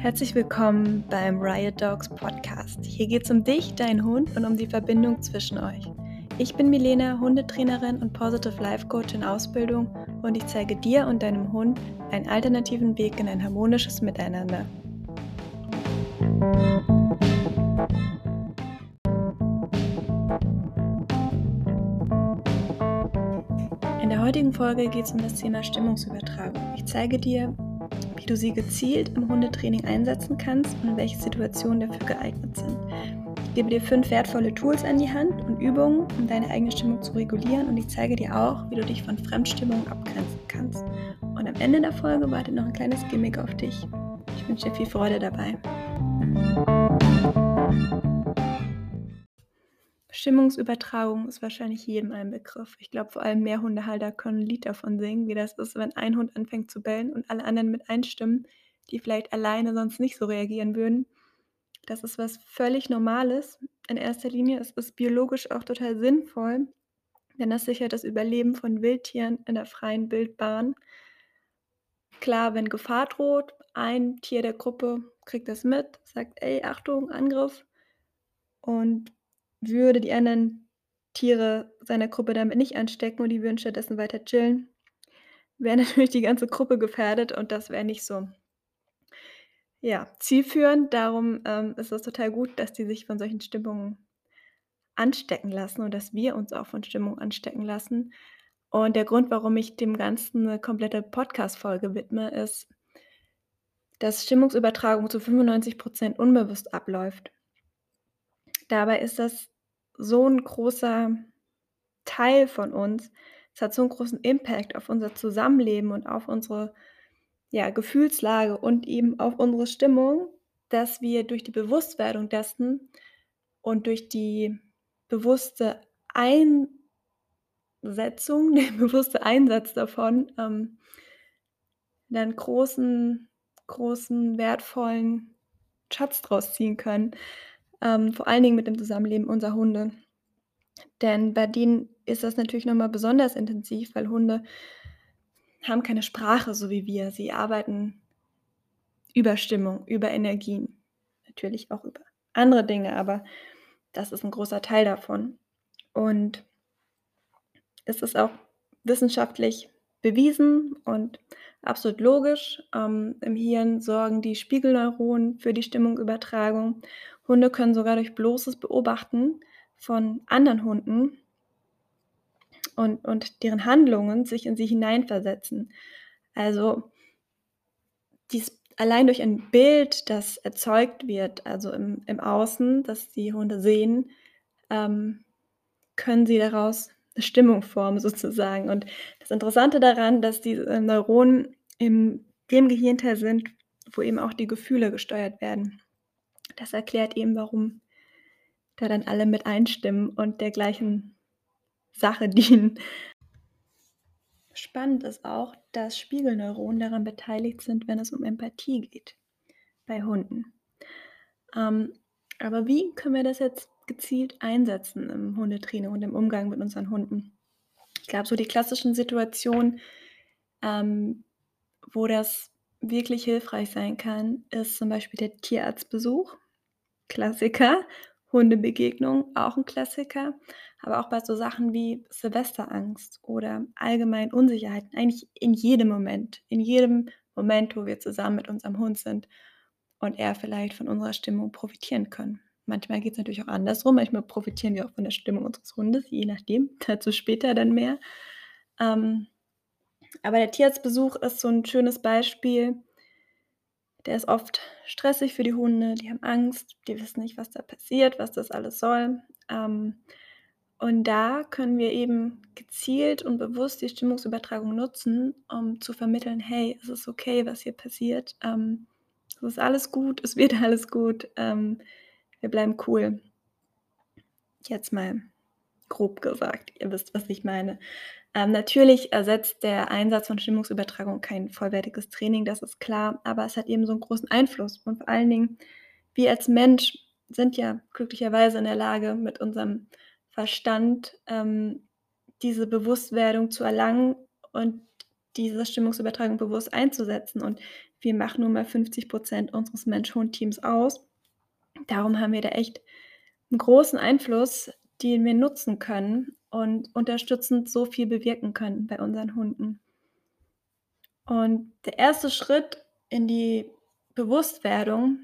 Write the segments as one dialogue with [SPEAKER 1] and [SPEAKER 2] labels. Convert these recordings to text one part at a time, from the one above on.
[SPEAKER 1] Herzlich willkommen beim Riot Dogs Podcast. Hier geht es um dich, deinen Hund und um die Verbindung zwischen euch. Ich bin Milena, Hundetrainerin und Positive Life Coach in Ausbildung und ich zeige dir und deinem Hund einen alternativen Weg in ein harmonisches Miteinander. In der heutigen Folge geht es um das Thema Stimmungsübertragung. Ich zeige dir, wie du sie gezielt im Hundetraining einsetzen kannst und welche Situationen dafür geeignet sind. Ich gebe dir fünf wertvolle Tools an die Hand und Übungen, um deine eigene Stimmung zu regulieren und ich zeige dir auch, wie du dich von Fremdstimmung abgrenzen kannst. Und am Ende der Folge wartet noch ein kleines Gimmick auf dich. Ich wünsche dir viel Freude dabei. Stimmungsübertragung ist wahrscheinlich jedem ein Begriff. Ich glaube, vor allem Mehrhundehalter können ein Lied davon singen, wie das ist, wenn ein Hund anfängt zu bellen und alle anderen mit einstimmen, die vielleicht alleine sonst nicht so reagieren würden. Das ist was völlig Normales. In erster Linie ist es biologisch auch total sinnvoll, denn das sichert das Überleben von Wildtieren in der freien Wildbahn. Klar, wenn Gefahr droht, ein Tier der Gruppe kriegt das mit, sagt, ey, Achtung, Angriff. Und würde die anderen Tiere seiner Gruppe damit nicht anstecken und die würden stattdessen weiter chillen, wäre natürlich die ganze Gruppe gefährdet und das wäre nicht so ja, zielführend. Darum ähm, ist es total gut, dass die sich von solchen Stimmungen anstecken lassen und dass wir uns auch von Stimmung anstecken lassen. Und der Grund, warum ich dem Ganzen eine komplette Podcast-Folge widme, ist, dass Stimmungsübertragung zu 95 Prozent unbewusst abläuft. Dabei ist das so ein großer Teil von uns. Es hat so einen großen Impact auf unser Zusammenleben und auf unsere, ja, Gefühlslage und eben auf unsere Stimmung, dass wir durch die Bewusstwerdung dessen und durch die bewusste Einsetzung, den bewusste Einsatz davon, ähm, dann großen großen, wertvollen Schatz draus ziehen können ähm, vor allen Dingen mit dem Zusammenleben unserer Hunde. Denn bei denen ist das natürlich nochmal besonders intensiv, weil Hunde haben keine Sprache, so wie wir. Sie arbeiten über Stimmung, über Energien, natürlich auch über andere Dinge, aber das ist ein großer Teil davon. Und es ist auch wissenschaftlich bewiesen und absolut logisch. Ähm, Im Hirn sorgen die Spiegelneuronen für die Stimmungsübertragung Hunde können sogar durch bloßes Beobachten von anderen Hunden und, und deren Handlungen sich in sie hineinversetzen. Also dies allein durch ein Bild, das erzeugt wird, also im, im Außen, das die Hunde sehen, ähm, können sie daraus eine Stimmung formen sozusagen. Und das Interessante daran, dass diese Neuronen in dem Gehirnteil sind, wo eben auch die Gefühle gesteuert werden. Das erklärt eben, warum da dann alle mit einstimmen und der gleichen Sache dienen. Spannend ist auch, dass Spiegelneuronen daran beteiligt sind, wenn es um Empathie geht bei Hunden. Ähm, aber wie können wir das jetzt gezielt einsetzen im Hundetraining und im Umgang mit unseren Hunden? Ich glaube, so die klassischen Situationen, ähm, wo das wirklich hilfreich sein kann, ist zum Beispiel der Tierarztbesuch. Klassiker. Hundebegegnung, auch ein Klassiker. Aber auch bei so Sachen wie Silvesterangst oder allgemein Unsicherheiten, eigentlich in jedem Moment, in jedem Moment, wo wir zusammen mit unserem Hund sind und er vielleicht von unserer Stimmung profitieren können. Manchmal geht es natürlich auch andersrum. Manchmal profitieren wir auch von der Stimmung unseres Hundes, je nachdem. Dazu später dann mehr. Ähm, aber der Tierarztbesuch ist so ein schönes Beispiel, der ist oft stressig für die Hunde, die haben Angst, die wissen nicht, was da passiert, was das alles soll. Ähm, und da können wir eben gezielt und bewusst die Stimmungsübertragung nutzen, um zu vermitteln, hey, es ist okay, was hier passiert. Ähm, es ist alles gut, es wird alles gut. Ähm, wir bleiben cool. Jetzt mal grob gesagt, ihr wisst, was ich meine. Ähm, natürlich ersetzt der Einsatz von Stimmungsübertragung kein vollwertiges Training, das ist klar, aber es hat eben so einen großen Einfluss. Und vor allen Dingen, wir als Mensch sind ja glücklicherweise in der Lage, mit unserem Verstand ähm, diese Bewusstwerdung zu erlangen und diese Stimmungsübertragung bewusst einzusetzen. Und wir machen nun mal 50% unseres Mensch-Hund-Teams aus. Darum haben wir da echt 'n großen Einfluss, den wir nutzen können und unterstützend so viel bewirken können bei unseren Hunden. Und der erste Schritt in die Bewusstwerdung,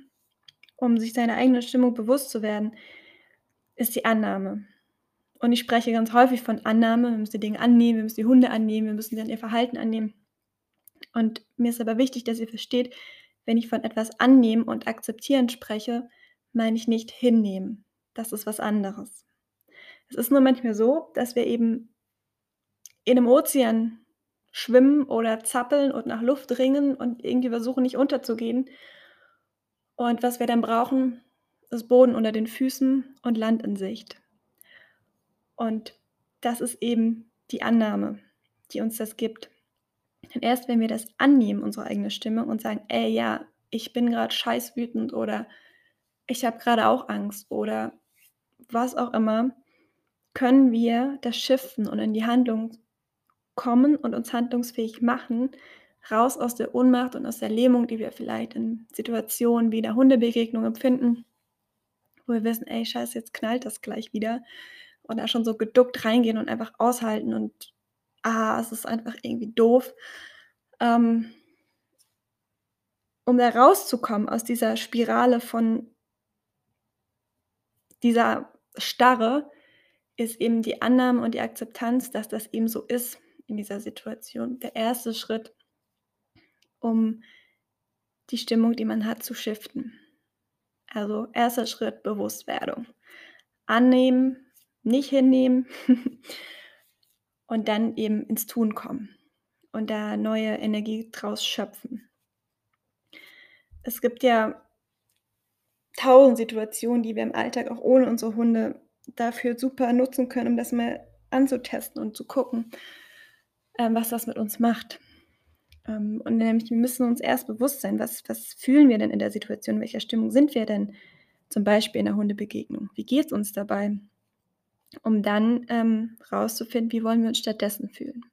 [SPEAKER 1] um sich seiner eigenen Stimmung bewusst zu werden, ist die Annahme. Und ich spreche ganz häufig von Annahme. Wir müssen die Dinge annehmen, wir müssen die Hunde annehmen, wir müssen dann ihr Verhalten annehmen. Und mir ist aber wichtig, dass ihr versteht, wenn ich von etwas annehmen und akzeptieren spreche, meine ich nicht hinnehmen. Das ist was anderes. Es ist nur manchmal so, dass wir eben in 'nem Ozean schwimmen oder zappeln und nach Luft ringen und irgendwie versuchen, nicht unterzugehen. Und was wir dann brauchen, ist Boden unter den Füßen und Land in Sicht. Und das ist eben die Annahme, die uns das gibt. Und erst wenn wir das annehmen, unsere eigene Stimme und sagen: „Ey, ja, ich bin grad scheißwütend“ oder „Ich habe grade auch Angst“ oder was auch immer, können wir das shiften und in die Handlung kommen und uns handlungsfähig machen, raus aus der Ohnmacht und aus der Lähmung, die wir vielleicht in Situationen wie der Hundebegegnung empfinden, wo wir wissen: „Ey, Scheiße, jetzt knallt das gleich wieder.“ Und da schon so geduckt reingehen und einfach aushalten und, ah, es ist einfach irgendwie doof. Ähm um da rauszukommen aus dieser Spirale von dieser Starre, ist eben die Annahme und die Akzeptanz, dass das eben so ist in dieser Situation, der erste Schritt um die Stimmung, die man hat, zu shiften. Also, erster Schritt Bewusstwerdung. Annehmen, nicht hinnehmen und dann eben ins Tun kommen und da neue Energie draus schöpfen. Es gibt ja tausend Situationen, die wir im Alltag auch ohne unsere Hunde dafür super nutzen können, um das mal anzutesten und zu gucken, ähm, was das mit uns macht. Ähm, und nämlich wir müssen uns erst bewusst sein, was was fühlen wir denn in der Situation? In welcher Stimmung sind wir denn zum Beispiel in der Hundebegegnung? Wie geht's uns dabei? Um dann, ähm, rauszufinden, wie wollen wir uns stattdessen fühlen?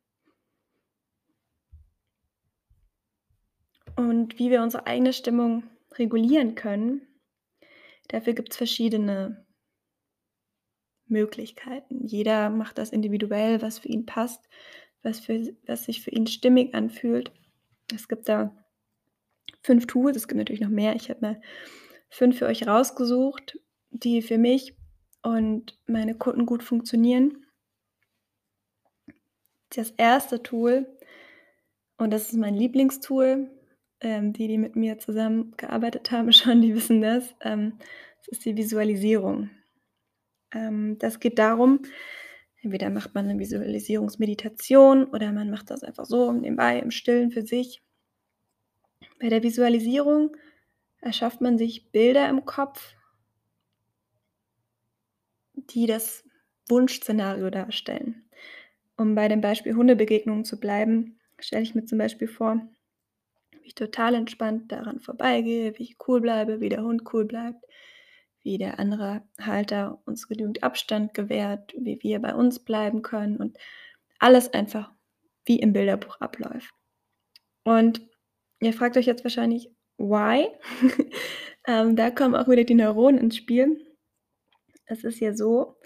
[SPEAKER 1] Und wie wir unsere eigene Stimmung regulieren können, dafür gibt's verschiedene Möglichkeiten. Jeder macht das individuell, was für ihn passt, was für was sich für ihn stimmig anfühlt. Es gibt da 5 Tools, es gibt natürlich noch mehr. Ich habe mir 5 für euch rausgesucht, die für mich und meine Kunden gut funktionieren. Das erste Tool und das ist mein Lieblingstool, ähm, die, die mit mir zusammengearbeitet haben schon, die wissen das, ähm, das ist die Visualisierung. Ähm, das geht darum entweder macht man 'ne Visualisierungsmeditation oder man macht das einfach so nebenbei im Stillen für sich. Bei der Visualisierung erschafft man sich Bilder im Kopf die das Wunschszenario darstellen. Um bei dem Beispiel Hundebegegnungen zu bleiben, stelle ich mir zum Beispiel vor, wie ich total entspannt daran vorbeigehe, wie ich cool bleibe, wie der Hund cool bleibt, wie der andere Halter uns genügend Abstand gewährt, wie wir bei uns bleiben können und alles einfach wie im Bilderbuch abläuft. Und ihr fragt euch jetzt wahrscheinlich: „Why?“ Ähm, da kommen auch wieder die Neuronen ins Spiel. Es ist ja so,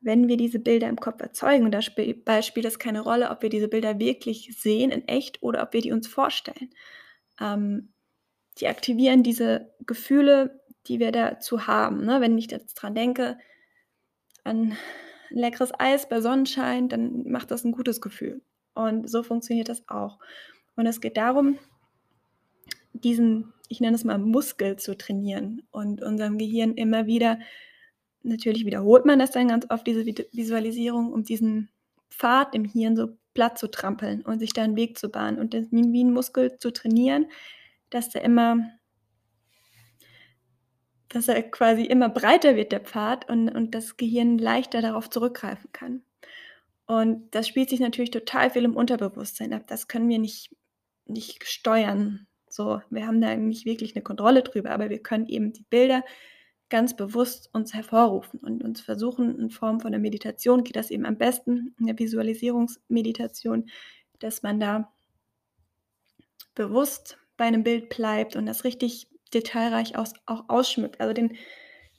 [SPEAKER 1] wenn wir diese Bilder im Kopf erzeugen, und da sp bei spielt es keine Rolle, ob wir diese Bilder wirklich sehen in echt oder ob wir die uns vorstellen. Ähm, die aktivieren diese Gefühle, die wir dazu haben, ne? Wenn ich jetzt dran denke an leckeres Eis bei Sonnenschein, dann macht das 'n gutes Gefühl. Und so funktioniert das auch. Und es geht darum diesen, ich nenne es mal Muskel zu trainieren und unserem Gehirn immer wieder natürlich wiederholt man das dann ganz oft, diese Visualisierung, um diesen Pfad im Hirn so platt zu trampeln und sich da 'n Weg zu bahnen und das wie wie 'n Muskel zu trainieren, dass der immer dass er quasi immer breiter wird, der Pfad, und und das Gehirn leichter darauf zurückgreifen kann. Und das spielt sich natürlich total viel im Unterbewusstsein ab. Das können wir nicht nicht steuern. So, wir haben da nicht wirklich 'ne Kontrolle drüber, aber wir können eben die Bilder ganz bewusst uns hervorrufen und uns versuchen in Form von 'ner Meditation geht das eben am besten, 'ne Visualisierungsmeditation, dass man da bewusst bei 'nem Bild bleibt und das richtig detailreich aus auch ausschmückt. Also, den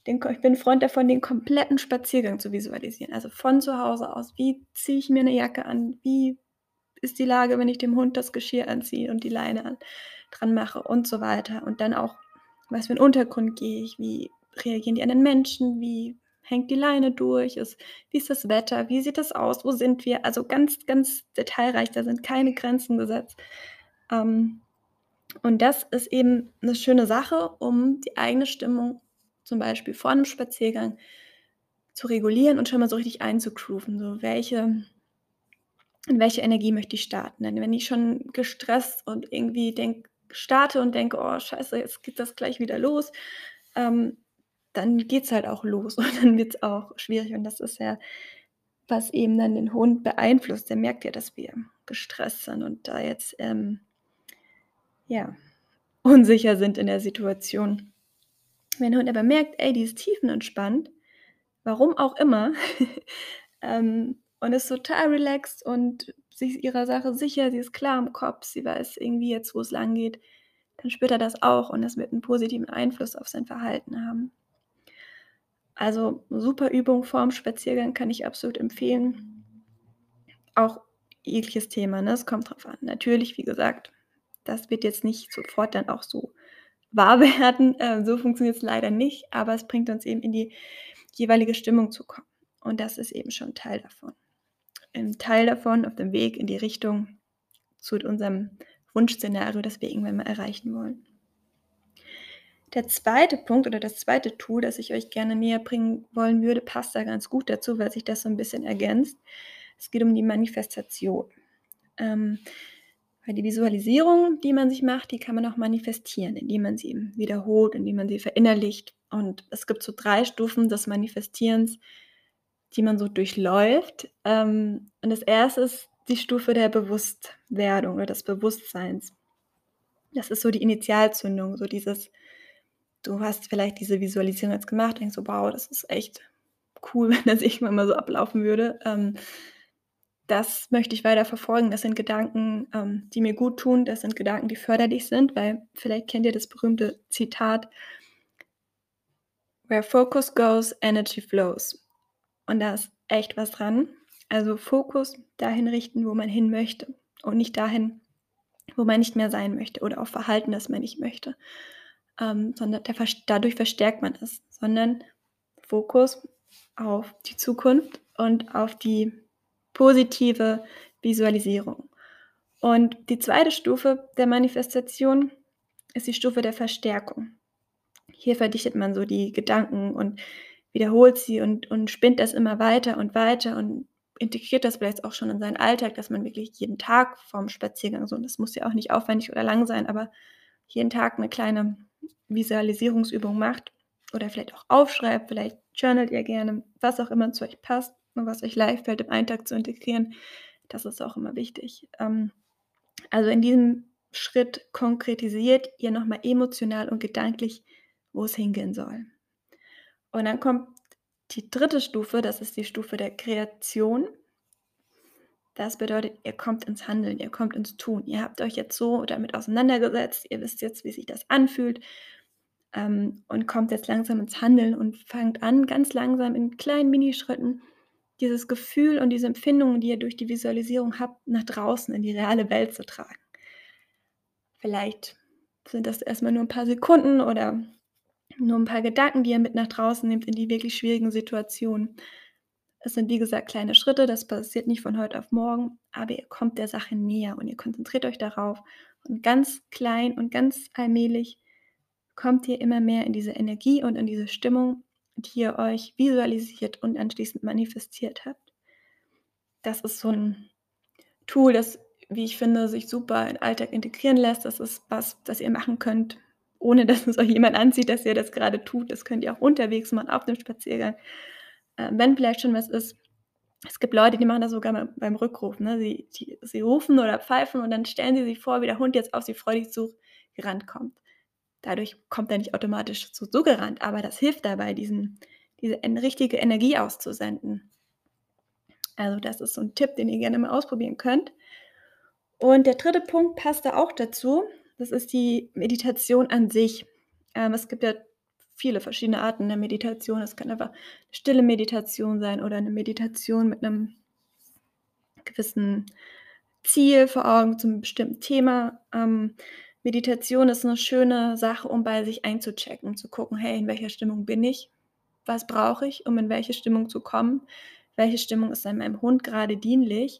[SPEAKER 1] den ich bin Freund davon, den kompletten Spaziergang zu visualisieren. Also, von zu Hause aus. Wie ziehe ich mir 'ne Jacke an? Wie ist die Lage, wenn ich dem Hund das Geschirr anziehe und die Leine an dran mache und so weiter. Und dann auch, was für 'n Untergrund gehe ich? Wie reagieren die anderen Menschen? Wie hängt die Leine durch? Ist wie ist das Wetter? Wie sieht das aus? Wo sind wir? Also, ganz, ganz detailreich, da sind keine Grenzen gesetzt. Ähm, und das ist eben 'ne schöne Sache, um die eigene Stimmung zum Beispiel vor 'nem Spaziergang zu regulieren und schon mal so richtig einzugrooven, so welche in welche Energie möchte ich starten? Denn wenn ich schon gestresst und irgendwie denke starte und denke: „Oh Scheiße, jetzt geht das gleich wieder los“, ähm, dann geht's halt auch los und dann wird's auch schwierig. Und das ist ja, was eben dann den Hund beeinflusst. Der merkt ja, dass wir gestresst sind und da jetzt, ähm ja, unsicher sind in der Situation. Wenn der Hund aber merkt: „Ey, die ist tiefenentspannt“, warum auch immer, ähm, und ist total relaxed und sich ihrer Sache sicher, sie ist klar im Kopf, sie weiß irgendwie jetzt, wo es langgeht, dann spürt er das auch und das wird 'n positiven Einfluss auf sein Verhalten haben. Also, super Übung vorm Spaziergang kann ich absolut empfehlen. Auch jegliches Thema, ne? Es kommt drauf an. Natürlich, wie gesagt, das wird jetzt nicht sofort dann auch so wahr werden. Äh, so funktioniert's leider nicht, aber es bringt uns eben in die jeweilige Stimmung zu kommen. Und das ist eben schon Teil davon. 'N Teil davon auf dem Weg in die Richtung zu unserem Wunschszenario, das wir irgendwann mal erreichen wollen. Der 2. Punkt oder das 2. Tool, das ich euch gerne näherbringen wollen würde, passt da ganz gut dazu, weil sich das so 'n bisschen ergänzt. Es geht um die Manifestation. Ähm, weil die Visualisierung, die man sich macht, die kann man auch manifestieren, indem man sie eben wiederholt, indem man sie verinnerlicht. Und es gibt so 3 Stufen des Manifestierens, die man so durchläuft. Ähm, und das 1. ist die Stufe der Bewusstwerdung oder des Bewusstseins. Das ist so die Initialzündung, so dieses du hast vielleicht diese Visualisierung jetzt gemacht, denkst so: „Wow, das ist echt cool, wenn das irgendwann mal so ablaufen würde.“ Ähm, das möchte ich weiter verfolgen. Das sind Gedanken, ähm, die mir guttun. Das sind Gedanken, die förderlich sind, weil vielleicht kennt ihr das berühmte Zitat „Where focus goes, energy flows.“ Und da ist echt was dran. Also, Fokus dahin richten, wo man hin möchte und nicht dahin, wo man nicht mehr sein möchte oder auf Verhalten, das man nicht möchte. Ähm, sondern der dadurch verstärkt man es, sondern Fokus auf die Zukunft und auf die positive Visualisierung. Und die 2. Stufe der Manifestation ist die Stufe der Verstärkung. Hier verdichtet man so die Gedanken und wiederholt sie und und spinnt das immer weiter und weiter und integriert das vielleicht auch schon in seinen Alltag, dass man wirklich jeden Tag vorm Spaziergang so und das muss ja auch nicht aufwendig oder lang sein, aber jeden Tag 'ne kleine Visualisierungsübung macht oder vielleicht auch aufschreibt, vielleicht journalt ihr gerne, was auch immer zu euch passt was euch leicht fällt, im Alltag zu integrieren. Das ist auch immer wichtig. Ähm, also, in diesem Schritt konkretisiert ihr noch mal emotional und gedanklich, wo es hingehen soll. Und dann kommt die 3. Stufe, das ist die Stufe der Kreation. Das bedeutet, ihr kommt ins Handeln, ihr kommt ins Tun. Ihr habt euch jetzt so damit auseinandergesetzt, ihr wisst jetzt, wie sich das anfühlt, ähm, und kommt jetzt langsam ins Handeln und fangt an, ganz langsam in kleinen Minischritten dieses Gefühl und diese Empfindungen, die ihr durch die Visualisierung habt, nach draußen in die reale Welt zu tragen. Vielleicht sind das erst mal nur 'n paar Sekunden oder nur 'n paar Gedanken, die ihr mit nach draußen nehmt in die wirklich schwierigen Situationen. Es sind, wie gesagt, kleine Schritte, das passiert nicht von heute auf morgen, aber ihr kommt der Sache näher und ihr konzentriert euch darauf und ganz klein und ganz allmählich kommt ihr immer mehr in diese Energie und in diese Stimmung, die ihr euch visualisiert und anschließend manifestiert habt. Das ist so 'n Tool, das, wie ich finde, sich super in den Alltag integrieren lässt. Das ist was, das ihr machen könnt, ohne dass es euch jemand ansieht, dass ihr das grade tut. Das könnt ihr auch unterwegs machen, auf 'nem Spaziergang. Ähm, wenn vielleicht schon was ist es gibt Leute, die machen das sogar beim beim Rückruf, ne? Sie die sie rufen oder pfeifen und dann stellen sie sich vor, wie der Hund jetzt auf sie freudig zugerannt kommt. Dadurch kommt er nicht automatisch zu zugerannt, aber das hilft dabei, diesen diese richtige Energie auszusenden. Also, das ist so 'n Tipp, den ihr gerne mal ausprobieren könnt. Und der 3. Punkt passt da auch dazu. Das ist die Meditation an sich. Ähm, es gibt ja viele verschiedene Arten der Meditation. Es kann einfach stille Meditation sein oder 'ne Meditation mit 'nem gewissen Ziel vor Augen zum bestimmten Thema. Ähm, Meditation ist 'ne schöne Sache, um bei sich einzuchecken, zu gucken: „Hey, in welcher Stimmung bin ich? Was brauche ich, um in welche Stimmung zu kommen? Welche Stimmung ist dann meinem Hund grade dienlich?“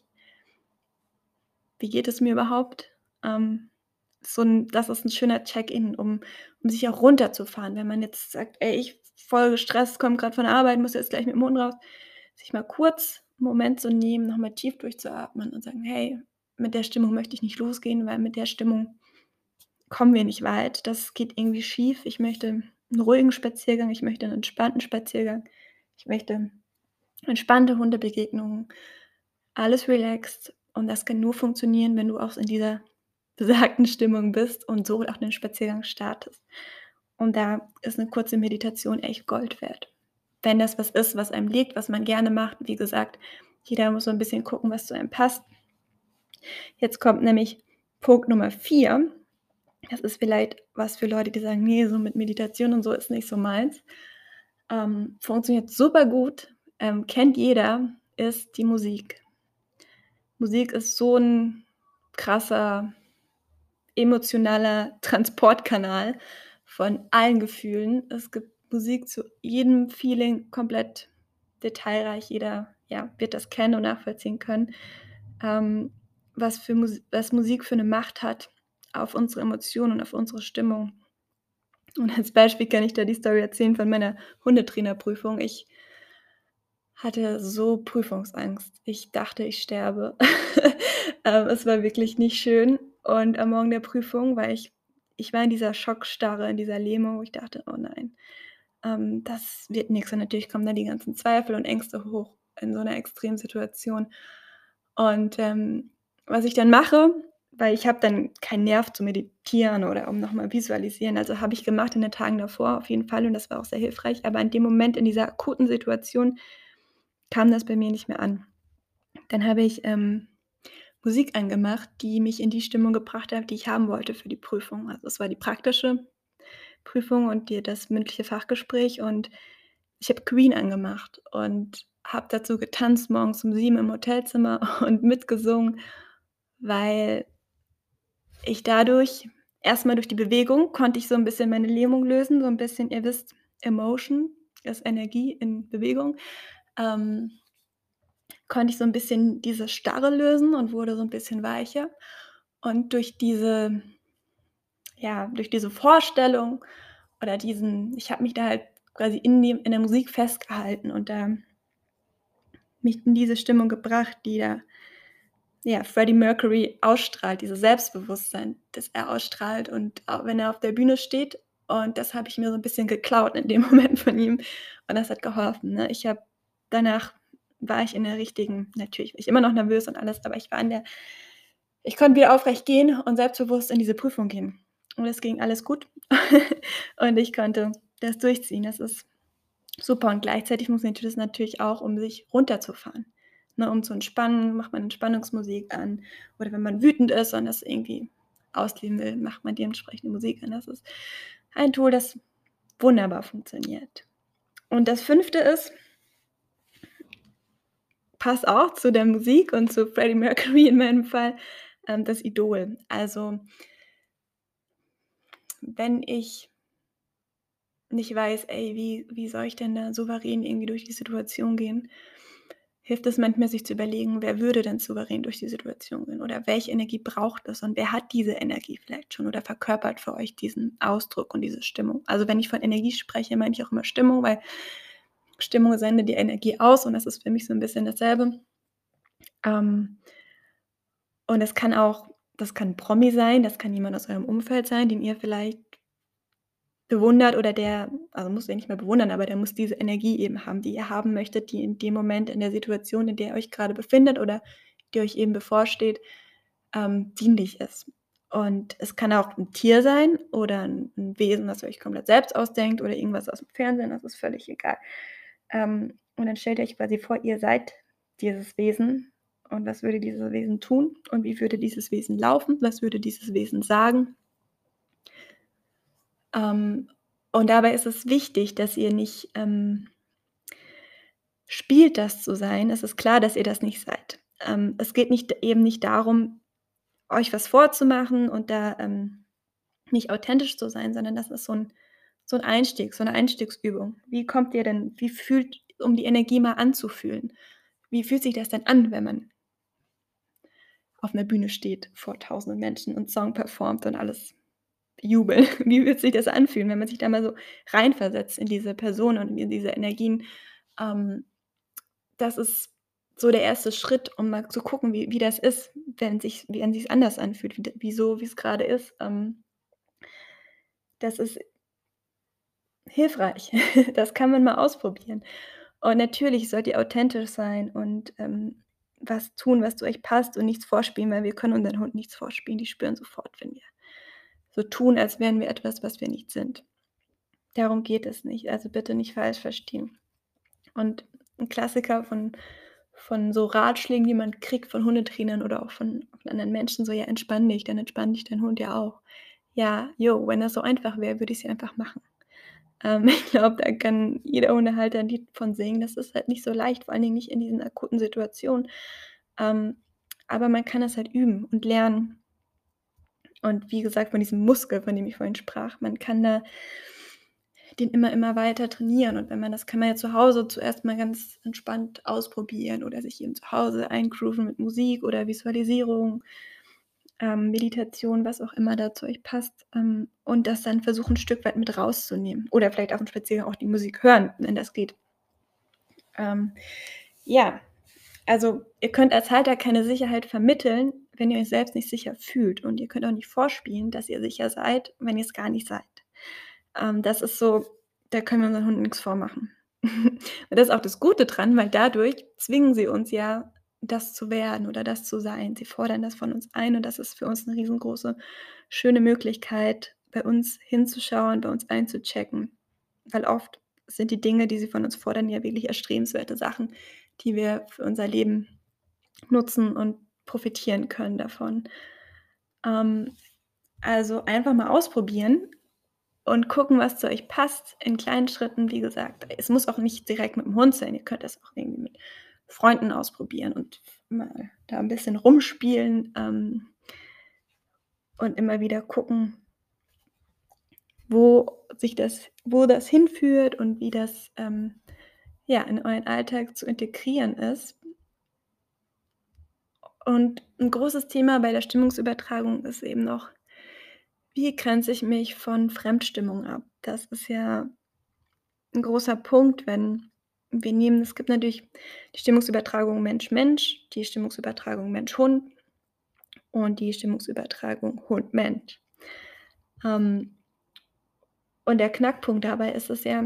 [SPEAKER 1] Wie geht es mir überhaupt? Ähm, so 'n das ist 'n schöner Check-in, um um sich auch runterzufahren. Wenn man jetzt sagt: „Ey, ich voll gestresst, komme grad von der Arbeit, muss jetzt gleich mit dem Hund raus“, sich mal kurz 'n Moment zu nehmen, noch mal tief durchzuatmen und sagen: „Hey, mit der Stimmung möchte ich nicht losgehen, weil mit der Stimmung kommen wir nicht weit. Das geht irgendwie schief. Ich möchte 'n ruhigen Spaziergang, ich möchte 'nen entspannten Spaziergang. Ich möchte entspannte Hundebegegnungen, alles relaxed und das kann nur funktionieren, wenn du auch in dieser besagten Stimmung bist und so auch den Spaziergang startest.“ Und da ist 'ne kurze Meditation echt Gold wert. Wenn das was ist, was einem liegt, was man gerne macht. Wie gesagt, jeder muss so 'n bisschen gucken, was zu einem passt. Jetzt kommt nämlich Punkt Nummer 4. Das ist vielleicht was für Leute, die sagen: „Ne, so mit Meditation und so ist nicht so meins.“ Ähm, funktioniert super gut, ähm, kennt jeder, ist die Musik. Musik ist so 'n krasser emotionaler Transportkanal von allen Gefühlen. Es gibt Musik zu jedem Feeling, komplett detailreich. Jeder, ja, wird das kennen und nachvollziehen können, ähm, was für Mus was Musik für 'ne Macht hat auf unsere Emotionen und auf unsere Stimmung. Und als Beispiel kann ich da die Story erzählen von meiner Hundetrainerprüfung. Ich hatte so Prüfungsangst. Ich dachte, ich sterbe. Ähm, es war wirklich nicht schön und am Morgen der Prüfung war ich ich war in dieser Schockstarre, in dieser Lähmung, ich dachte: „Oh nein, ähm, das wird nix.“ Und natürlich kommen dann die ganzen Zweifel und Ängste hoch in so 'ner Extremsituation. Und, ähm, was ich dann mache weil ich habe dann keinen Nerv zu meditieren oder um noch mal visualisieren. Also, habe ich gemacht in den Tagen davor auf jeden Fall und das war auch sehr hilfreich. Aber in dem Moment, in dieser akuten Situation kam das bei mir nicht mehr an. Dann habe ich, ähm, Musik angemacht, die mich in die Stimmung gebracht hat, die ich haben wollte für die Prüfung. Also, es war die praktische Prüfung und die das mündliche Fachgespräch und ich habe Queen angemacht und habe dazu getanzt morgens um 7 im Hotelzimmer und mitgesungen, weil ich dadurch erst mal durch die Bewegung konnte ich so 'n bisschen meine Lähmung lösen, so 'n bisschen ihr wisst, Emotion ist Energie in Bewegung. Ähm, konnte ich so 'n bisschen diese Starre lösen und wurde so 'n bisschen weicher. Und durch diese ja, durch diese Vorstellung oder diesen ich habe mich da halt quasi in dem in der Musik festgehalten und da mich in diese Stimmung gebracht, die da ja, Freddie Mercury ausstrahlt, dieses Selbstbewusstsein, das er ausstrahlt und auch wenn er auf der Bühne steht und das habe ich mir so 'n bisschen geklaut in dem Moment von ihm und das hat geholfen, ne? Ich habe danach war ich in der richtigen natürlich war ich immer noch nervös und alles, aber ich war in der ich konnte wieder aufrecht gehen und selbstbewusst in diese Prüfung gehen. Und es ging alles gut und ich konnte das durchziehen. Das ist super und gleichzeitig funktioniert das natürlich auch, um sich runterzufahren, ne, um zu entspannen, macht man Entspannungsmusik an oder wenn man wütend ist und das irgendwie ausleben will, macht man die entsprechende Musik an. Das ist ein Tool, das wunderbar funktioniert. Und das 5. ist passt auch zu der Musik und zu Freddie Mercury in meinem Fall, ähm, das Idol. Also wenn ich nicht weiß: „Ey, wie wie soll ich denn da souverän irgendwie durch die Situation gehen?“ Hilft es manchmal, sich zu überlegen: „Wer würde denn souverän durch die Situation gehen oder welche Energie braucht es und wer hat diese Energie vielleicht schon oder verkörpert für euch diesen Ausdruck und diese Stimmung?“ Also, wenn ich von Energie spreche, meine ich auch immer Stimmung, weil Stimmung sendet die Energie aus und das ist für mich so 'n bisschen dasselbe. Ähm und es kann auch das kann Promi sein, das kann jemand aus eurem Umfeld sein, den ihr vielleicht bewundert oder der also, du ja nicht mehr bewundern, aber der muss diese Energie eben haben, die ihr haben möchtet, die in dem Moment in der Situation, in der ihr euch grade befindet oder die euch eben bevorsteht, ähm, dienlich ist. Und es kann auch 'n Tier sein oder 'n 'n Wesen, was ihr euch komplett selbst ausdenkt oder irgendwas aus'm Fernsehen, das ist völlig egal. Ähm, und dann stellt ihr euch quasi vor, ihr seid dieses Wesen und was würde dieses Wesen tun und wie würde dieses Wesen laufen? Was würde dieses Wesen sagen? Ähm, und dabei ist es wichtig, dass ihr nicht, ähm spielt, das zu sein. Es ist klar, dass ihr das nicht seid. Ähm, es geht nicht eben nicht darum, euch was vorzumachen und da, ähm, nicht authentisch zu sein, sondern das ist so 'n so 'n Einstieg so 'ne Einstiegsübung. Wie kommt ihr denn wie fühlt um die Energie mal anzufühlen. Wie fühlt sich das denn an, wenn man auf 'ner Bühne steht vor tausenden Menschen und Song performt und alles jubeln? Wie wird sich das anfühlen, wenn man sich da mal so reinversetzt in diese Person und in diese Energien? Ähm, das ist so der 1. Schritt, um mal zu gucken, wie wie das ist, wenn sich wenn sich's anders anfühlt, wie d wie so wie's grade ist. Ähm das ist hilfreich. Das kann man mal ausprobieren. Und natürlich sollt ihr authentisch sein und, ähm, was tun, was zu euch passt und nichts vorspielen, weil wir können unseren Hund nichts vorspielen. Die spüren sofort, wenn wir so tun, als wären wir etwas, was wir nicht sind. Darum geht es nicht, also bitte nicht falsch verstehen. Und 'n Klassiker von von so Ratschlägen, die man kriegt von Hundetrainern oder auch von von anderen Menschen, so: „Ja, entspann dich, dann entspannt dich dein Hund ja auch.“ Ja, jo, wenn das so einfach wäre, würde ich's ja einfach machen. Ähm, ich glaube, da kann jeder Hundehalter 'n Lied von singen. Das ist halt nicht so leicht, vor allen Dingen nicht in diesen akuten Situationen. Ähm, aber man kann das halt üben und lernen. Und wie gesagt, von diesem Muskel, von dem ich vorhin sprach, man kann da den immer, immer weiter trainieren. Und wenn man das kann man ja zu Hause zuerst mal ganz entspannt ausprobieren oder sich eben zu Hause eingrooven mit Musik oder Visualisierung, ähm, Meditation, was auch immer da zu euch passt, ähm, und das dann versuchen, 'n Stück weit mit rauszunehmen. Oder vielleicht auf'm Spaziergang auch die Musik hören, wenn das geht. Ähm, ja, also, ihr könnt als Halter keine Sicherheit vermitteln, wenn ihr euch selbst nicht sicher fühlt. Und ihr könnt auch nicht vorspielen, dass ihr sicher seid, wenn ihr's gar nicht seid. Ähm, das ist so da können wir unseren Hunden nix vormachen. Und das ist auch das Gute dran, weil dadurch zwingen sie uns ja, das zu werden oder das zu sein. Sie fordern das von uns ein und das ist für uns 'ne riesengroße, schöne Möglichkeit, bei uns hinzuschauen, bei uns einzuchecken. Weil oft sind die Dinge, die sie von uns fordern, ja wirklich erstrebenswerte Sachen, die wir für unser Leben nutzen und profitieren können davon. Ähm, also, einfach mal ausprobieren und gucken, was zu euch passt in kleinen Schritten, wie gesagt. Es muss auch nicht direkt mit'm Hund sein. Ihr könnt das auch irgendwie mit Freunden ausprobieren und mal da 'n bisschen rumspielen, ähm und immer wieder gucken wo sich das wo das hinführt und wie das, ähm, ja, in euren Alltag zu integrieren ist. Und 'n großes Thema bei der Stimmungsübertragung ist eben noch: Wie grenze ich mich von Fremdstimmung ab? Das ist ja 'n großer Punkt, wenn wir nehmen es gibt natürlich die Stimmungsübertragung Mensch-Mensch, die Stimmungsübertragung Mensch-Hund und die Stimmungsübertragung Hund-Mensch. Ähm, und der Knackpunkt dabei ist es ja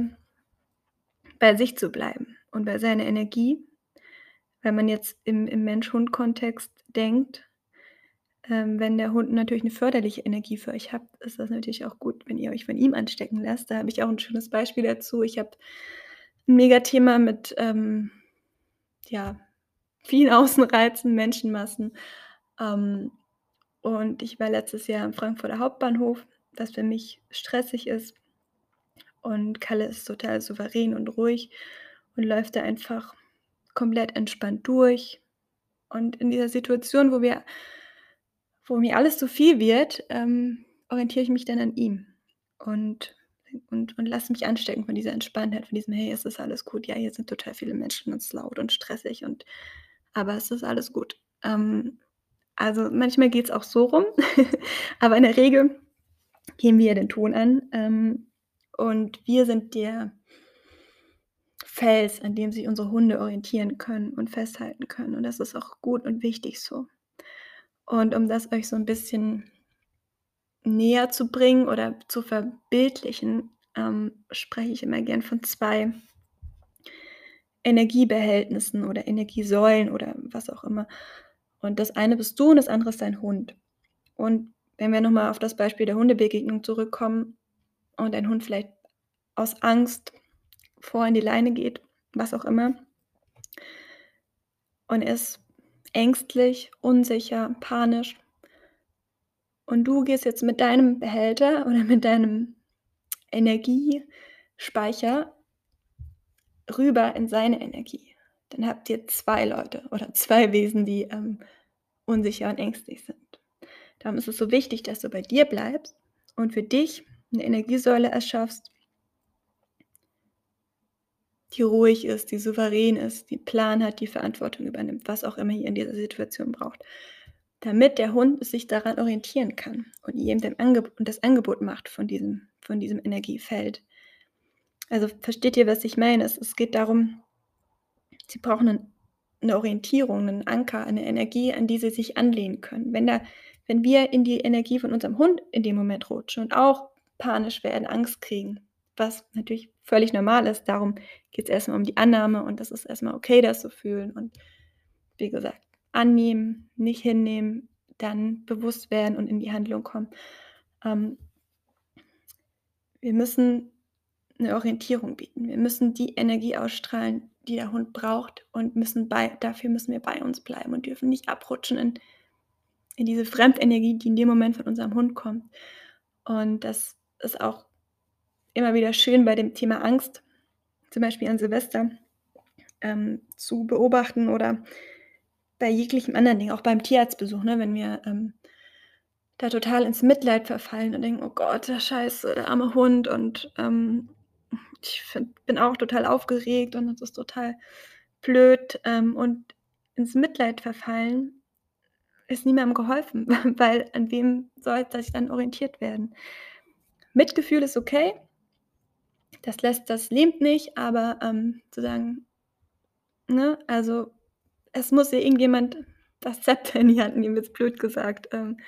[SPEAKER 1] bei sich zu bleiben und bei seiner Energie. Wenn man jetzt im im Mensch-Hund-Kontext denkt, ähm, wenn der Hund natürlich 'ne förderliche Energie für euch habt, ist das natürlich auch gut, wenn ihr euch von ihm anstecken lasst. Da habe ich auch 'n schönes Beispiel dazu. Ich habe 'n Megathema mit, ähm, ja, vielen Außenreizen, Menschenmassen. Ähm, und ich war letztes Jahr am Frankfurter Hauptbahnhof, was für mich stressig ist. Und Kalle ist total souverän und ruhig und läuft da einfach komplett entspannt durch. Und in dieser Situation, wo wir wo mir alles zu viel wird, ähm, orientiere ich mich dann an ihm und und und lasse mich anstecken von dieser Entspanntheit, von diesem: „Hey, es ist alles gut. Ja, hier sind total viele Menschen und es ist laut und stressig und aber es ist alles gut.“ Ähm, also, manchmal geht's auch so rum, aber in der Regel geben wir den Ton an, ähm, und wir sind der Fels, an dem sich unsere Hunde orientieren können und festhalten können. Und das ist auch gut und wichtig so. Und um das euch so 'n bisschen näher zu bringen oder zu verbildlichen, ähm, spreche ich immer gern von 2 Energiebehältnissen oder Energiesäulen oder was auch immer. Und das eine bist du und das andere ist dein Hund. Und wenn wir noch mal auf das Beispiel der Hundebegegnung zurückkommen und dein Hund vielleicht aus Angst vor in die Leine geht, was auch immer und ist ängstlich, unsicher, panisch und du gehst jetzt mit deinem Behälter oder mit deinem Energiespeicher rüber in seine Energie. Dann habt ihr 2 Leute oder 2 Wesen, die, ähm, unsicher und ängstlich sind. Darum ist es so wichtig, dass du bei dir bleibst und für dich 'ne Energiesäule erschaffst die ruhig ist, die souverän ist, die Plan hat, die Verantwortung übernimmt, was auch immer ihr in dieser Situation braucht. Damit der Hund sich daran orientieren kann und ihm Angeb und das Angebot macht von diesem von diesem Energiefeld. Also, versteht ihr, was ich meine? Es es geht darum sie brauchen 'nen 'ne Orientierung, 'nen Anker, eine Energie, an die sie sich anlehnen können. Wenn da wenn wir in die Energie von unserem Hund in dem Moment rutschen und auch panisch werden, Angst kriegen, was natürlich völlig normal ist, darum geht's erst mal um die Annahme und das ist erst mal okay, das zu fühlen und wie gesagt, annehmen, nicht hinnehmen, dann bewusst werden und in die Handlung kommen. Ähm wir müssen 'ne Orientierung bieten. Wir müssen die Energie ausstrahlen, die der Hund braucht und müssen bei dafür müssen wir bei uns bleiben und dürfen nicht abrutschen in in diese Fremdenergie, die in dem Moment von unserem Hund kommt. Und das ist auch immer wieder schön bei dem Thema Angst, zum Beispiel an Silvester, ähm, zu beobachten oder bei jeglichem anderen Ding, auch beim Tierarztbesuch, ne, wenn wir, ähm, da total ins Mitleid verfallen und denken: „Oh Gott, der Scheiße, der arme Hund und, ähm, ich finde bin auch total aufgeregt und es ist total blöd“, ähm, und ins Mitleid verfallen, ist niemandem geholfen, weil an wem soll sich dann orientiert werden? Mitgefühl ist okay. Das lässt das lähmt nicht, aber, ähm, zu sagen ne, also, es muss ja irgendjemand das Zepter in die Hand nehmen, jetzt blöd gesagt. Ähm,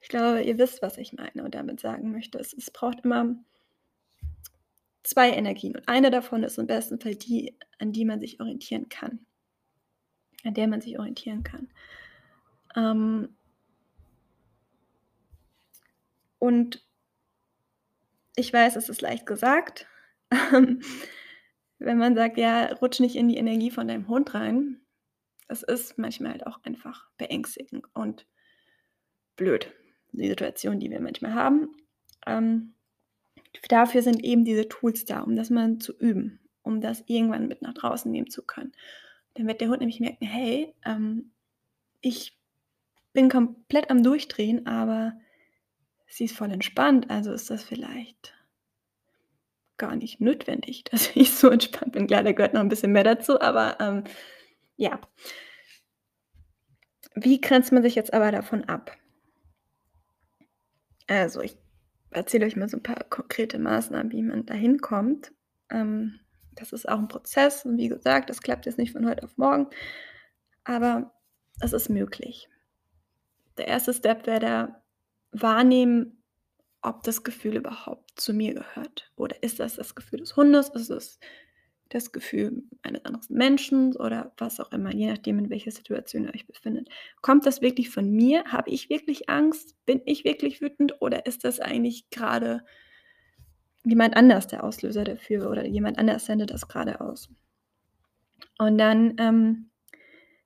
[SPEAKER 1] ich glaube, ihr wisst, was ich meine und damit sagen möchte. Es es braucht immer 2 Energien und eine davon ist im besten Fall die, an die man sich orientieren kann an der man sich orientieren kann. Ähm und ich weiß, es ist leicht gesagt, wenn man sagt: „Ja, rutsch nicht in die Energie von deinem Hund rein.“ Es ist manchmal halt auch einfach beängstigend und blöd, die Situation, die wir manchmal haben. Ähm, dafür sind eben diese Tools da, um das mal zu üben, um das irgendwann mit nach draußen nehmen zu können. Dann wird der Hund nämlich merken: „Hey, ähm, ich bin komplett am Durchdrehen, aber sie ist voll entspannt, also ist das vielleicht gar nicht notwendig, dass ich so entspannt bin.“ Klar, da gehört noch 'n bisschen mehr dazu, aber, ähm, ja. Wie grenzt man sich jetzt aber davon ab? Also, ich erzähle euch mal so 'n paar konkrete Maßnahmen, wie man da hinkommt. Ähm, das ist auch 'n Prozess und wie gesagt, das klappt jetzt nicht von heute auf morgen, aber es ist möglich. Der 1. Step wäre da, wahrnehmen, ob das Gefühl überhaupt zu mir gehört oder ist das das Gefühl des Hundes? Ist es das Gefühl eines anderen Menschen oder was auch immer, je nachdem, in welcher Situation ihr euch befindet. Kommt das wirklich von mir? Habe ich wirklich Angst? Bin ich wirklich wütend oder ist das eigentlich grade jemand anders der Auslöser dafür oder jemand anders sendet das grade aus? Und dann, ähm,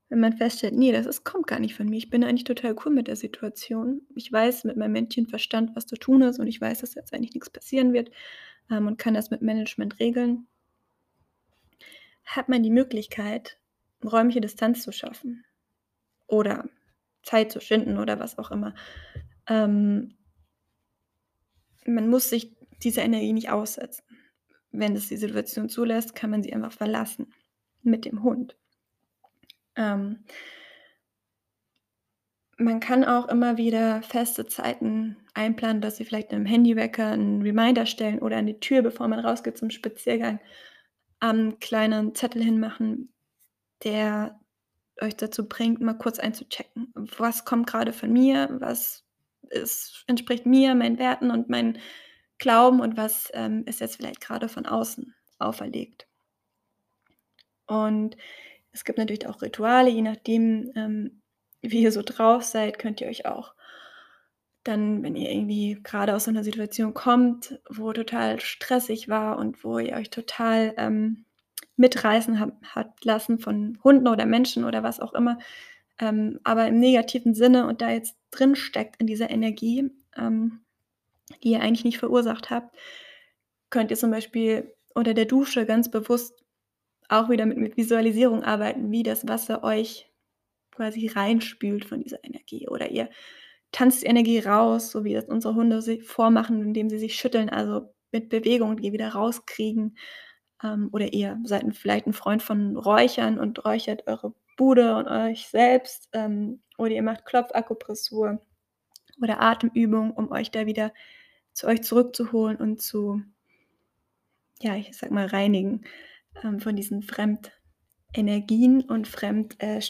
[SPEAKER 1] wenn man feststellt: „Ne, das ist kommt gar nicht von mir. Ich bin eigentlich total cool mit der Situation. Ich weiß mit meinem Menschenverstand, was zu tun ist und ich weiß, dass jetzt eigentlich nix passieren wird, ähm, und kann das mit Management regeln.“ Hat man die Möglichkeit, räumliche Distanz zu schaffen oder Zeit zu schinden oder was auch immer. Ähm man muss sich dieser Energie nicht aussetzen. Wenn es die Situation zulässt, kann man sie einfach verlassen mit dem Hund. Ähm man kann auch immer wieder feste Zeiten einplanen, dass sie vielleicht im Handywecker 'n Reminder stellen oder an die Tür, bevor man rausgeht zum Spaziergang, ähm, kleinen Zettel hinmachen, der euch dazu bringt, mal kurz einzuchecken. Was kommt grade von mir? Was ist entspricht mir, meinen Werten und meinen Glauben und was, ähm, ist jetzt vielleicht grade von außen auferlegt? Und es gibt natürlich auch Rituale, je nachdem, ähm, wie ihr so drauf seid, könnt ihr euch auch dann, wenn ihr irgendwie grade aus so 'ner Situation kommt, wo total stressig war und wo ihr euch total, ähm, mitreißen hab habt lassen von Hunden oder Menschen oder was auch immer, ähm, aber im negativen Sinne und da jetzt drinsteckt in dieser Energie, ähm, die ihr eigentlich nicht verursacht habt, könnt ihr zum Beispiel unter der Dusche ganz bewusst auch wieder mit mit Visualisierung arbeiten, wie das Wasser euch quasi reinspült von dieser Energie. Oder ihr tanzt die Energie raus, so wie das unsere Hunde si vormachen, indem sie sich schütteln, also mit Bewegung die wieder rauskriegen. Ähm, oder ihr seid vielleicht 'n Freund von Räuchern und räuchert eure Bude und euch selbst, ähm, oder ihr macht Klopfakupressur oder Atemübungen, um euch da wieder zu euch zurückzuholen und zu ja, ich sage mal, reinigen, ähm, von diesen Fremdenergien und Fremd äh.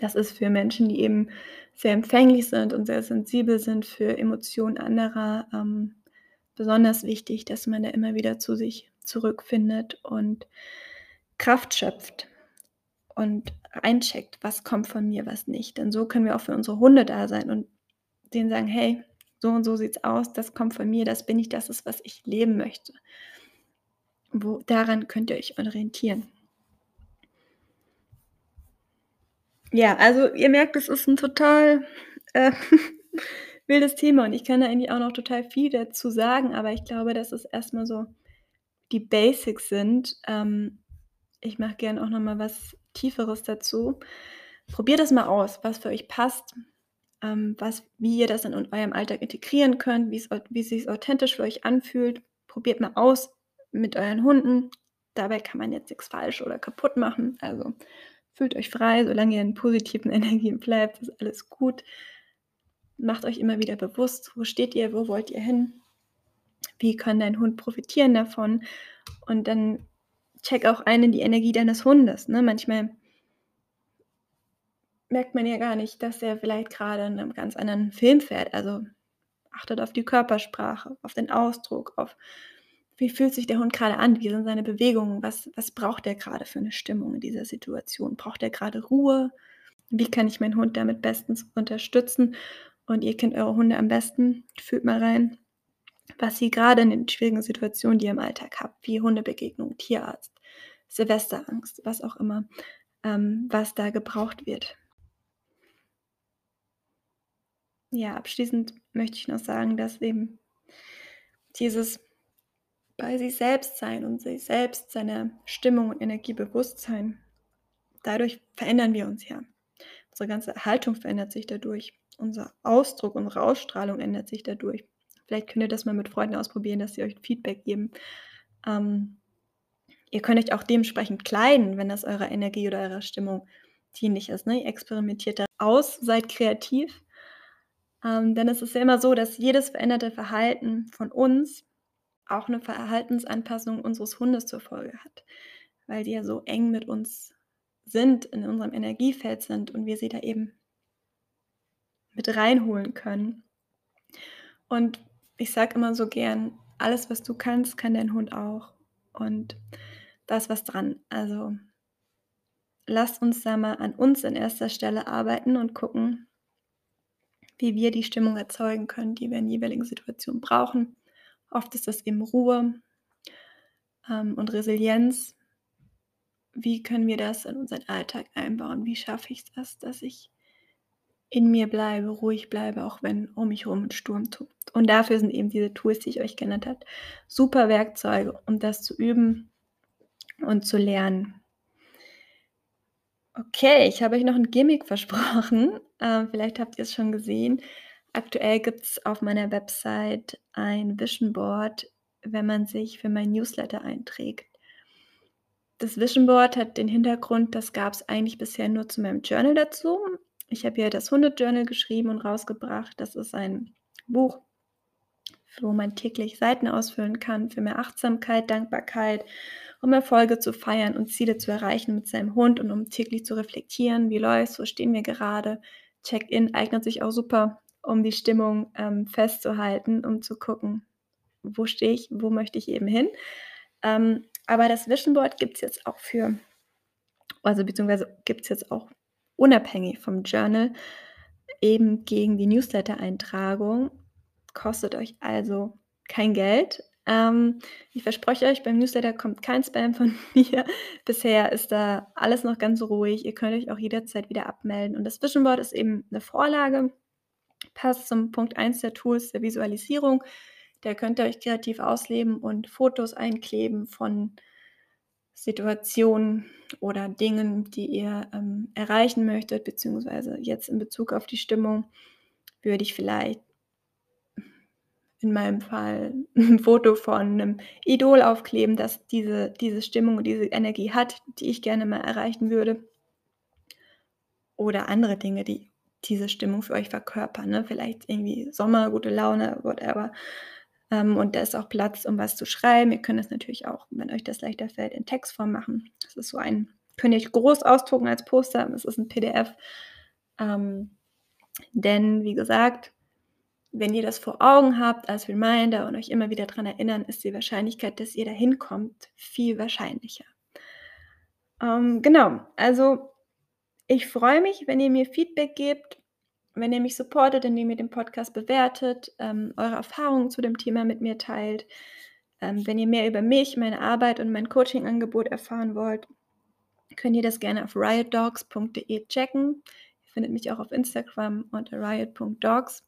[SPEAKER 1] Das ist für Menschen, die eben sehr empfänglich sind und sehr sensibel sind für Emotionen anderer, ähm, besonders wichtig, dass man da immer wieder zu sich zurückfindet und Kraft schöpft und eincheckt, was kommt von mir, was nicht. Denn so können wir auch für unsere Hunde da sein und denen sagen: „Hey, so und so sieht's aus, das kommt von mir, das bin ich, das ist, was ich leben möchte.“ Wo daran könnt ihr euch orientieren. Ja, also ihr merkt, das ist 'n total, äh, wildes Thema und ich kann da eigentlich auch noch total viel dazu sagen, aber ich glaube, dass es erst mal so die Basics sind. Ähm, ich mache gern auch noch mal was Tieferes dazu. Probiert das mal aus, was für euch passt, ähm, was wie ihr das in eurem Alltag integrieren könnt, wie sich's authentisch für euch anfühlt. Probiert mal aus mit euren Hunden. Dabei kann man jetzt nix falsch oder kaputt machen. Also, fühlt euch frei, solange ihr in positiven Energien bleibt, ist alles gut. Macht euch immer wieder bewusst: Wo steht ihr? Wo wollt ihr hin? Wie kann dein Hund profitieren davon? Und dann check auch ein in die Energie deines Hundes, ne? Manchmal merkt man ja gar nicht, dass er vielleicht grade in 'nem ganz anderen Film fährt. Also, achtet auf die Körpersprache, auf den Ausdruck, auf wie fühlt sich der Hund grade an? Wie sind seine Bewegungen? Was was braucht der grade für 'ne Stimmung in dieser Situation? Braucht er grade Ruhe? Wie kann ich meinen Hund damit bestens unterstützen? Und ihr kennt eure Hunde am besten. Fühlt mal rein, was sie grade in den schwierigen Situationen, die ihr im Alltag habt, wie Hundebegegnung, Tierarzt, Silvesterangst, was auch immer, ähm, was da gebraucht wird. Ja, abschließend möchte ich noch sagen, dass eben dieses bei sich selbst sein und sich selbst seiner Stimmung und Energie bewusst sein, dadurch verändern wir uns ja. Unsere ganze Haltung verändert sich dadurch. Unser Ausdruck, unsere Ausstrahlung ändert sich dadurch. Vielleicht könnt ihr das mal mit Freunden ausprobieren, dass sie euch Feedback geben. Ähm, ihr könnt euch auch dementsprechend kleiden, wenn das eurer Energie oder eurer Stimmung dienlich ist, ne? Ihr experimentiert da aus, seid kreativ. Ähm, denn es ist ja immer so, dass jedes veränderte Verhalten von uns auch 'ne Verhaltensanpassung unseres Hundes zur Folge hat, weil die ja so eng mit uns sind, in unserem Energiefeld sind und wir sie da eben mit reinholen können. Und ich sage immer so gern: „Alles, was du kannst, kann dein Hund auch.“ Und da ist was dran. Also lasst uns da mal an uns in erster Stelle arbeiten und gucken wie wir die Stimmung erzeugen können, die wir in jeweiligen Situationen brauchen. Oft ist das eben Ruhe, ähm, und Resilienz. Wie können wir das in unseren Alltag einbauen? Wie schaffe ich das, dass ich in mir bleibe, ruhig bleibe, auch wenn um mich rum 'n Sturm tobt? Und dafür sind eben diese Tools, die ich euch genannt habe, super Werkzeuge, um das zu üben und zu lernen. Okay, ich habe euch noch 'n Gimmick versprochen. Ähm, vielleicht habt ihr's schon gesehen. Aktuell gibt's auf meiner Website ein Vision Board, wenn man sich für meinen Newsletter einträgt. Das Vision Board hat den Hintergrund, das gab's eigentlich bisher nur zu meinem Journal dazu. Ich habe ja das Hunde-Journal geschrieben und rausgebracht. Das ist ein Buch, wo man täglich Seiten ausfüllen kann für mehr Achtsamkeit, Dankbarkeit, um Erfolge zu feiern und Ziele zu erreichen mit seinem Hund und um täglich zu reflektieren: „Wie läuft's? Wo stehen wir gerade?“ Check-in eignet sich auch super, um die Stimmung, ähm, festzuhalten, um zu gucken: „Wo stehe ich? Wo möchte ich eben hin?“ Ähm, aber das Vision Board gibt's jetzt auch für also beziehungsweise gibt's jetzt auch unabhängig vom Journal eben gegen die Newsletter-Eintragung. Kostet euch also kein Geld. Ähm, ich verspreche euch, beim Newsletter kommt kein Spam von mir. Bisher ist da alles noch ganz ruhig. Ihr könnt euch auch jederzeit wieder abmelden. Und das Vision Board ist eben 'ne Vorlage, passt zum Punkt 1 der Tools der Visualisierung, Da könnt ihr euch kreativ ausleben und Fotos einkleben von Situationen oder Dingen, die ihr ähm, erreichen möchtet, beziehungsweise jetzt in Bezug auf die Stimmung würde ich vielleicht in meinem Fall ein Foto von einem Idol aufkleben, das diese, diese Stimmung und diese Energie hat, die ich gerne mal erreichen würde. Oder andere Dinge, die diese Stimmung für euch verkörpern. Ne? Vielleicht irgendwie Sommer, gute Laune, whatever. Ähm, und da ist auch Platz, um was zu schreiben. Ihr könnt es natürlich auch, wenn euch das leichter fällt, in Textform machen. Das ist so ein, könnt ihr euch groß ausdrucken als Poster. Das ist ein PDF. Ähm, denn, wie gesagt, wenn ihr das vor Augen habt als Reminder und euch immer wieder daran erinnern, ist die Wahrscheinlichkeit, dass ihr da hinkommt, viel wahrscheinlicher. Ähm, genau, also ich freue mich, wenn ihr mir Feedback gebt, wenn ihr mich supportet, indem ihr den Podcast bewertet, ähm, eure Erfahrungen zu dem Thema mit mir teilt. Ähm, wenn ihr mehr über mich, meine Arbeit und mein Coaching-Angebot erfahren wollt, könnt ihr das gerne auf riotdogs.de checken. Ihr findet mich auch auf Instagram unter riot.dogs.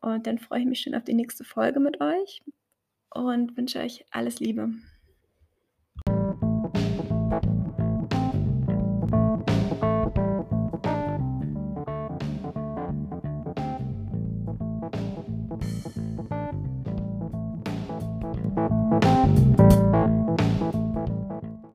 [SPEAKER 1] Und dann freue ich mich schon auf die nächste Folge mit euch und wünsche euch alles Liebe.